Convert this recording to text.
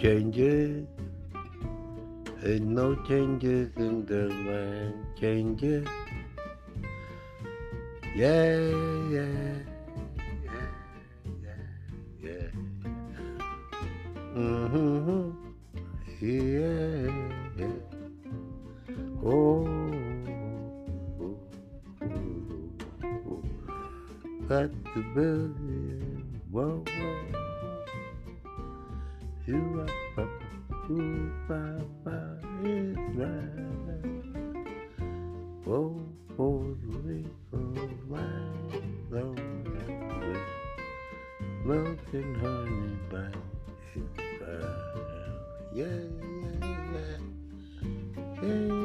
changes. Ain't no changes in the land. Changes. Yeah, yeah, yeah, yeah, yeah. Mm-hmm. Yeah, yeah. Oh, oh, oh, oh. the billion. Whoa, whoa. You are ooh, Papa is right. Rico, right, lonely, milk and honey by. Yeah, yeah, yeah. yeah.